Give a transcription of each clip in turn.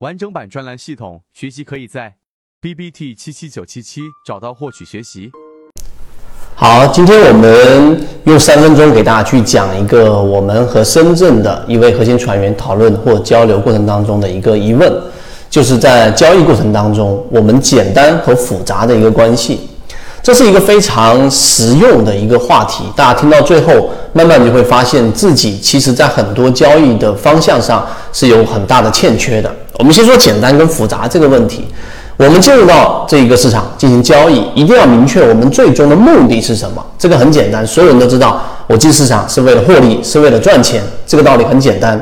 完整版专栏系统学习可以在 B B T 七七九七七找到获取学习。好，今天我们用三分钟给大家去讲一个我们和深圳的一位核心船员讨论或交流过程当中的一个疑问，就是在交易过程当中，我们简单和复杂的一个关系。这是一个非常实用的一个话题，大家听到最后，慢慢就会发现自己其实在很多交易的方向上是有很大的欠缺的。我们先说简单跟复杂这个问题。我们进入到这一个市场进行交易，一定要明确我们最终的目的是什么。这个很简单，所有人都知道，我进市场是为了获利，是为了赚钱。这个道理很简单。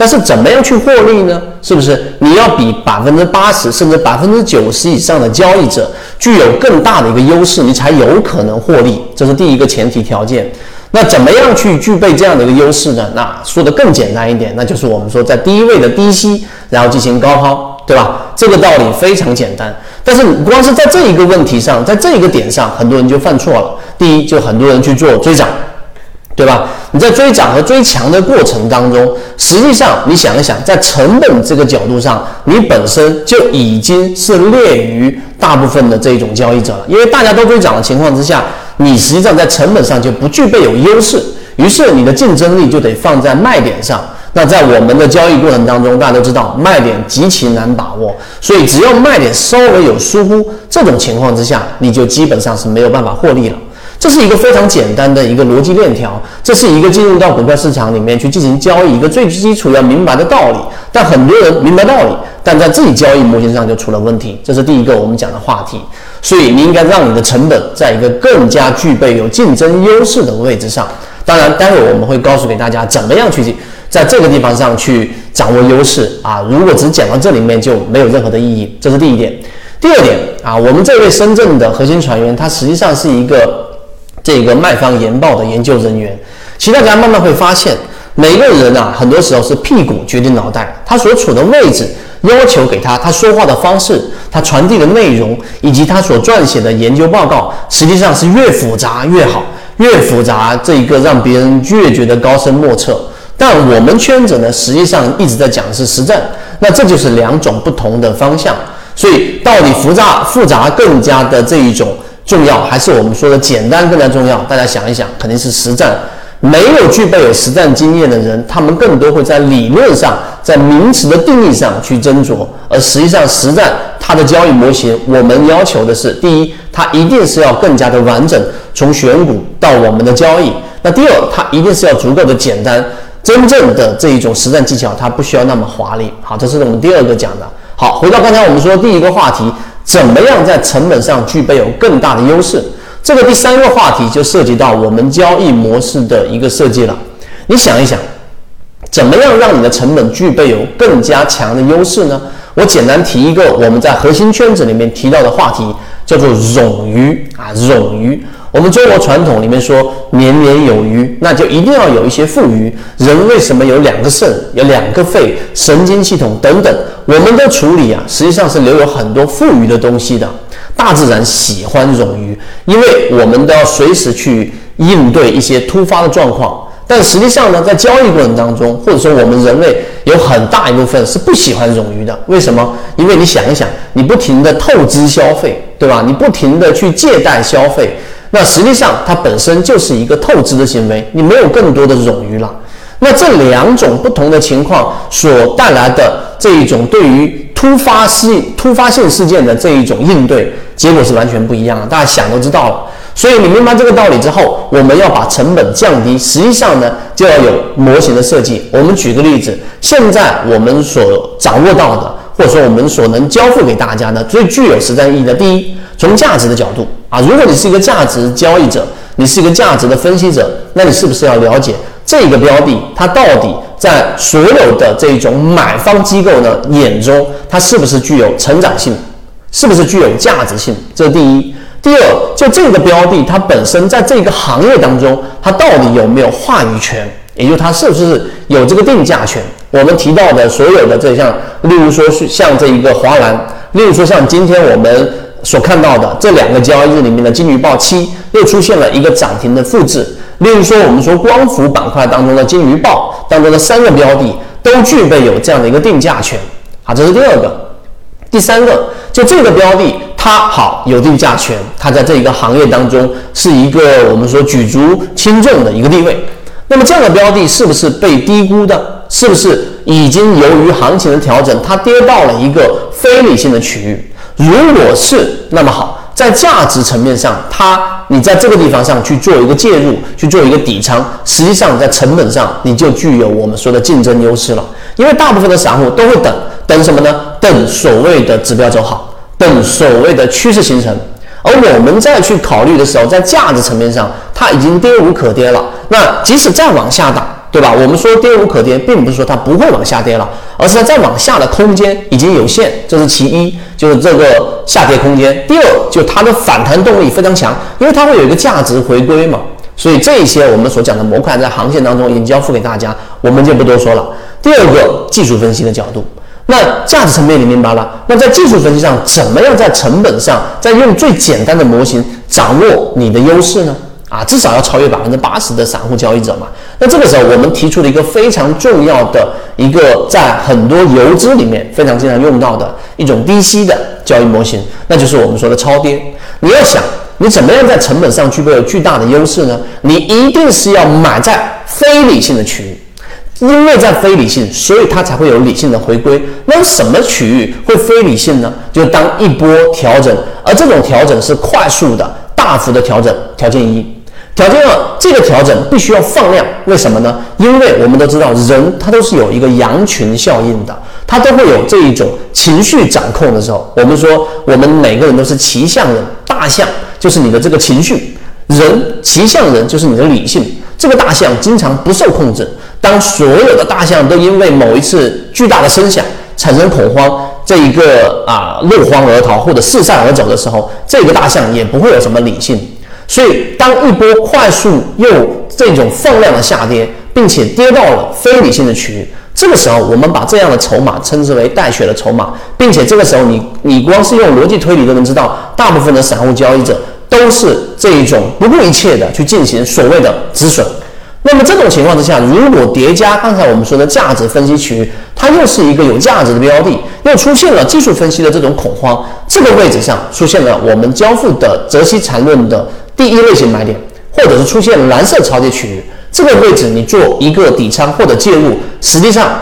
但是怎么样去获利呢？是不是你要比百分之八十甚至百分之九十以上的交易者具有更大的一个优势，你才有可能获利？这是第一个前提条件。那怎么样去具备这样的一个优势呢？那说的更简单一点，那就是我们说在低位的低吸，然后进行高抛，对吧？这个道理非常简单。但是你光是在这一个问题上，在这一个点上，很多人就犯错了。第一，就很多人去做追涨，对吧？你在追涨和追强的过程当中，实际上你想一想，在成本这个角度上，你本身就已经是劣于大部分的这种交易者了，因为大家都追涨的情况之下。你实际上在成本上就不具备有优势，于是你的竞争力就得放在卖点上。那在我们的交易过程当中，大家都知道卖点极其难把握，所以只要卖点稍微有疏忽，这种情况之下，你就基本上是没有办法获利了。这是一个非常简单的一个逻辑链条，这是一个进入到股票市场里面去进行交易一个最基础要明白的道理。但很多人明白道理，但在自己交易模型上就出了问题。这是第一个我们讲的话题。所以你应该让你的成本在一个更加具备有竞争优势的位置上。当然，待会我们会告诉给大家怎么样去在这个地方上去掌握优势啊。如果只讲到这里面就没有任何的意义。这是第一点。第二点啊，我们这位深圳的核心船员，他实际上是一个。这个卖方研报的研究人员，其实大家慢慢会发现，每个人啊，很多时候是屁股决定脑袋，他所处的位置要求给他，他说话的方式，他传递的内容，以及他所撰写的研究报告，实际上是越复杂越好，越复杂这一个让别人越觉得高深莫测。但我们圈子呢，实际上一直在讲的是实战，那这就是两种不同的方向。所以到底复杂复杂更加的这一种。重要还是我们说的简单更加重要？大家想一想，肯定是实战。没有具备有实战经验的人，他们更多会在理论上、在名词的定义上去斟酌，而实际上实战它的交易模型，我们要求的是：第一，它一定是要更加的完整，从选股到我们的交易；那第二，它一定是要足够的简单，真正的这一种实战技巧，它不需要那么华丽。好，这是我们第二个讲的。好，回到刚才我们说第一个话题。怎么样在成本上具备有更大的优势？这个第三个话题就涉及到我们交易模式的一个设计了。你想一想，怎么样让你的成本具备有更加强的优势呢？我简单提一个我们在核心圈子里面提到的话题，叫做冗余啊，冗余。我们中国传统里面说年年有余，那就一定要有一些富余。人为什么有两个肾、有两个肺、神经系统等等？我们的处理啊，实际上是留有很多富余的东西的。大自然喜欢冗余，因为我们都要随时去应对一些突发的状况。但实际上呢，在交易过程当中，或者说我们人类有很大一部分是不喜欢冗余的。为什么？因为你想一想，你不停的透支消费，对吧？你不停的去借贷消费。那实际上它本身就是一个透支的行为，你没有更多的冗余了。那这两种不同的情况所带来的这一种对于突发性突发性事件的这一种应对结果是完全不一样的，大家想都知道了。所以你明白这个道理之后，我们要把成本降低，实际上呢就要有模型的设计。我们举个例子，现在我们所掌握到的，或者说我们所能交付给大家的最具有实战意义的，第一，从价值的角度。啊，如果你是一个价值交易者，你是一个价值的分析者，那你是不是要了解这个标的它到底在所有的这种买方机构呢眼中，它是不是具有成长性，是不是具有价值性？这是第一。第二，就这个标的它本身在这个行业当中，它到底有没有话语权？也就是它是不是有这个定价权？我们提到的所有的这项，例如说是像这一个华兰，例如说像今天我们。所看到的这两个交易日里面的金鱼报七又出现了一个涨停的复制。例如说，我们说光伏板块当中的金鱼报当中的三个标的都具备有这样的一个定价权啊，这是第二个。第三个，就这个标的，它好有定价权，它在这一个行业当中是一个我们说举足轻重的一个地位。那么这样的标的是不是被低估的？是不是已经由于行情的调整，它跌到了一个非理性的区域？如果是，那么好。在价值层面上，它你在这个地方上去做一个介入，去做一个底仓，实际上在成本上你就具有我们说的竞争优势了。因为大部分的散户都会等等什么呢？等所谓的指标走好，等所谓的趋势形成。而我们再去考虑的时候，在价值层面上，它已经跌无可跌了。那即使再往下打。对吧？我们说跌无可跌，并不是说它不会往下跌了，而是它再往下的空间已经有限，这是其一，就是这个下跌空间。第二，就它的反弹动力非常强，因为它会有一个价值回归嘛。所以这些我们所讲的模块在航线当中已经交付给大家，我们就不多说了。第二个技术分析的角度，那价值层面你明白了，那在技术分析上，怎么样在成本上，在用最简单的模型掌握你的优势呢？啊，至少要超越百分之八十的散户交易者嘛。那这个时候，我们提出了一个非常重要的一个在很多游资里面非常经常用到的一种低吸的交易模型，那就是我们说的超跌。你要想，你怎么样在成本上具备有巨大的优势呢？你一定是要买在非理性的区域，因为在非理性，所以它才会有理性的回归。那什么区域会非理性呢？就当一波调整，而这种调整是快速的、大幅的调整，条件一。条件二，这个调整必须要放量，为什么呢？因为我们都知道，人他都是有一个羊群效应的，他都会有这一种情绪掌控的时候。我们说，我们每个人都是骑象人，大象就是你的这个情绪，人骑象人就是你的理性。这个大象经常不受控制，当所有的大象都因为某一次巨大的声响产生恐慌，这一个啊落荒而逃或者四散而走的时候，这个大象也不会有什么理性。所以，当一波快速又这种放量的下跌，并且跌到了非理性的区域，这个时候，我们把这样的筹码称之为带血的筹码，并且这个时候，你你光是用逻辑推理都能知道，大部分的散户交易者都是这一种不顾一切的去进行所谓的止损。那么这种情况之下，如果叠加刚才我们说的价值分析区域，它又是一个有价值的标的，又出现了技术分析的这种恐慌，这个位置上出现了我们交付的择期缠论的。第一类型买点，或者是出现蓝色超跌区域，这个位置你做一个底仓或者介入，实际上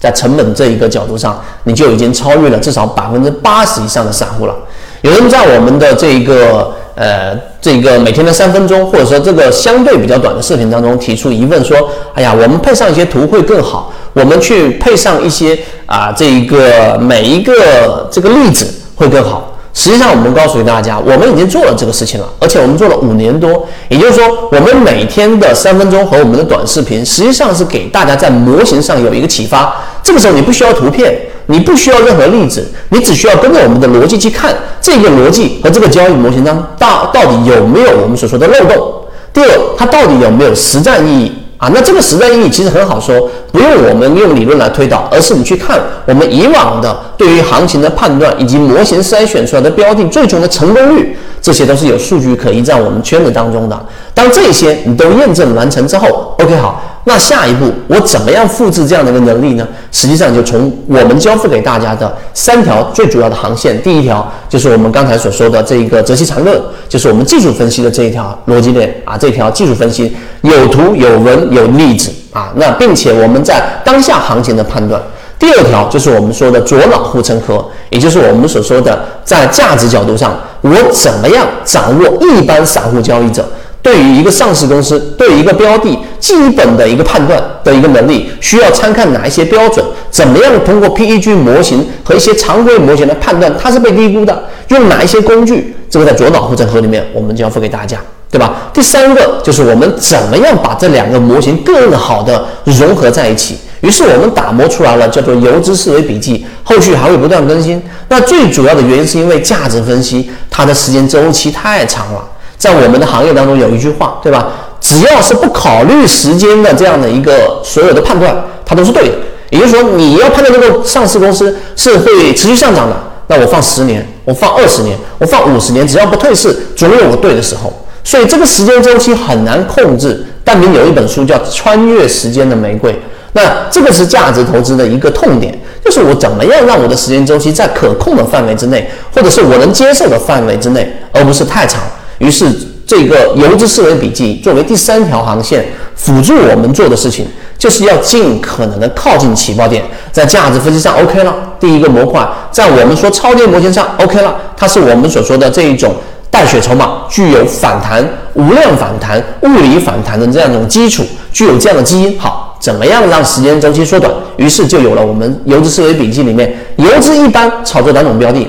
在成本这一个角度上，你就已经超越了至少百分之八十以上的散户了。有人在我们的这一个呃这个每天的三分钟，或者说这个相对比较短的视频当中提出疑问说：“哎呀，我们配上一些图会更好，我们去配上一些啊这一个每一个这个例子会更好。”实际上，我们告诉大家，我们已经做了这个事情了，而且我们做了五年多。也就是说，我们每天的三分钟和我们的短视频，实际上是给大家在模型上有一个启发。这个时候，你不需要图片，你不需要任何例子，你只需要跟着我们的逻辑去看这个逻辑和这个交易模型当到到底有没有我们所说的漏洞。第二，它到底有没有实战意义？啊，那这个时代意义其实很好说，不用我们用理论来推导，而是你去看我们以往的对于行情的判断以及模型筛选出来的标的最终的成功率，这些都是有数据可依在我们圈子当中的。当这些你都验证完成之后，OK 好。那下一步我怎么样复制这样的一个能力呢？实际上就从我们交付给大家的三条最主要的航线，第一条就是我们刚才所说的这一个择期缠论，就是我们技术分析的这一条逻辑链啊，这条技术分析有图有文有例子啊，那并且我们在当下行情的判断。第二条就是我们说的左脑护城河，也就是我们所说的在价值角度上，我怎么样掌握一般散户交易者。对于一个上市公司，对于一个标的，基本的一个判断的一个能力，需要参看哪一些标准？怎么样通过 PEG 模型和一些常规模型来判断它是被低估的？用哪一些工具？这个在左脑护城河里面，我们就要付给大家，对吧？第三个就是我们怎么样把这两个模型更好的融合在一起？于是我们打磨出来了叫做游资思维笔记，后续还会不断更新。那最主要的原因是因为价值分析它的时间周期太长了。在我们的行业当中有一句话，对吧？只要是不考虑时间的这样的一个所有的判断，它都是对的。也就是说，你要判断这个上市公司是会持续上涨的，那我放十年，我放二十年，我放五十年，只要不退市，总有我对的时候。所以这个时间周期很难控制。但你有一本书叫《穿越时间的玫瑰》，那这个是价值投资的一个痛点，就是我怎么样让我的时间周期在可控的范围之内，或者是我能接受的范围之内，而不是太长。于是，这个游资思维笔记作为第三条航线，辅助我们做的事情，就是要尽可能的靠近起爆点，在价值分析上 OK 了。第一个模块，在我们说超跌模型上 OK 了，它是我们所说的这一种带血筹码，具有反弹、无量反弹、物理反弹的这样一种基础，具有这样的基因。好，怎么样让时间周期缩短？于是就有了我们游资思维笔记里面，游资一般炒作两种标的？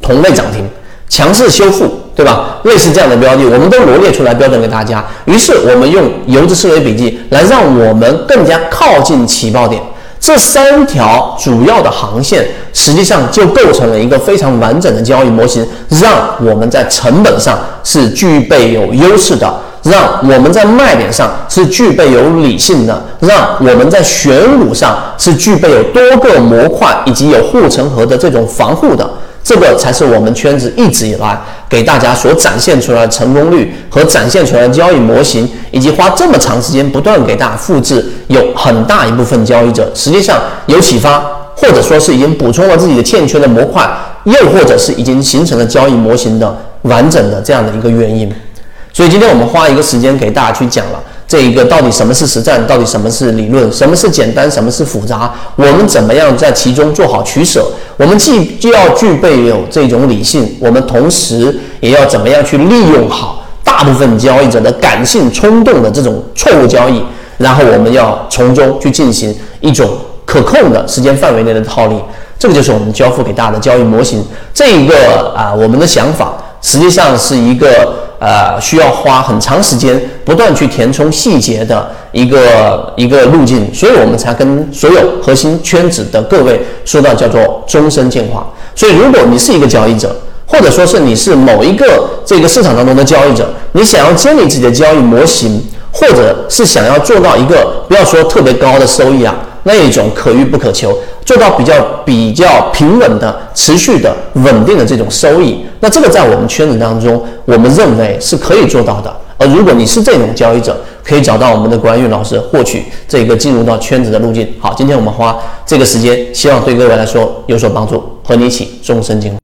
同类涨停、强势修复，对吧？类似这样的标的，我们都罗列出来标准给大家。于是我们用游资思维笔记来让我们更加靠近起爆点。这三条主要的航线，实际上就构成了一个非常完整的交易模型，让我们在成本上是具备有优势的，让我们在卖点上是具备有理性的，让我们在选股上是具备有多个模块以及有护城河的这种防护的。这个才是我们圈子一直以来给大家所展现出来的成功率和展现出来的交易模型，以及花这么长时间不断给大家复制，有很大一部分交易者实际上有启发，或者说是已经补充了自己的欠缺的模块，又或者是已经形成了交易模型的完整的这样的一个原因。所以今天我们花一个时间给大家去讲了。这一个到底什么是实战？到底什么是理论？什么是简单？什么是复杂？我们怎么样在其中做好取舍？我们既既要具备有这种理性，我们同时也要怎么样去利用好大部分交易者的感性冲动的这种错误交易，然后我们要从中去进行一种可控的时间范围内的套利。这个就是我们交付给大家的交易模型。这一个啊，我们的想法实际上是一个。呃，需要花很长时间不断去填充细节的一个一个路径，所以我们才跟所有核心圈子的各位说到叫做终身进化。所以，如果你是一个交易者，或者说是你是某一个这个市场当中的交易者，你想要建立自己的交易模型，或者是想要做到一个不要说特别高的收益啊。那一种可遇不可求，做到比较比较平稳的、持续的、稳定的这种收益，那这个在我们圈子当中，我们认为是可以做到的。而如果你是这种交易者，可以找到我们的关玉老师，获取这个进入到圈子的路径。好，今天我们花这个时间，希望对各位来说有所帮助，和你一起终身进步。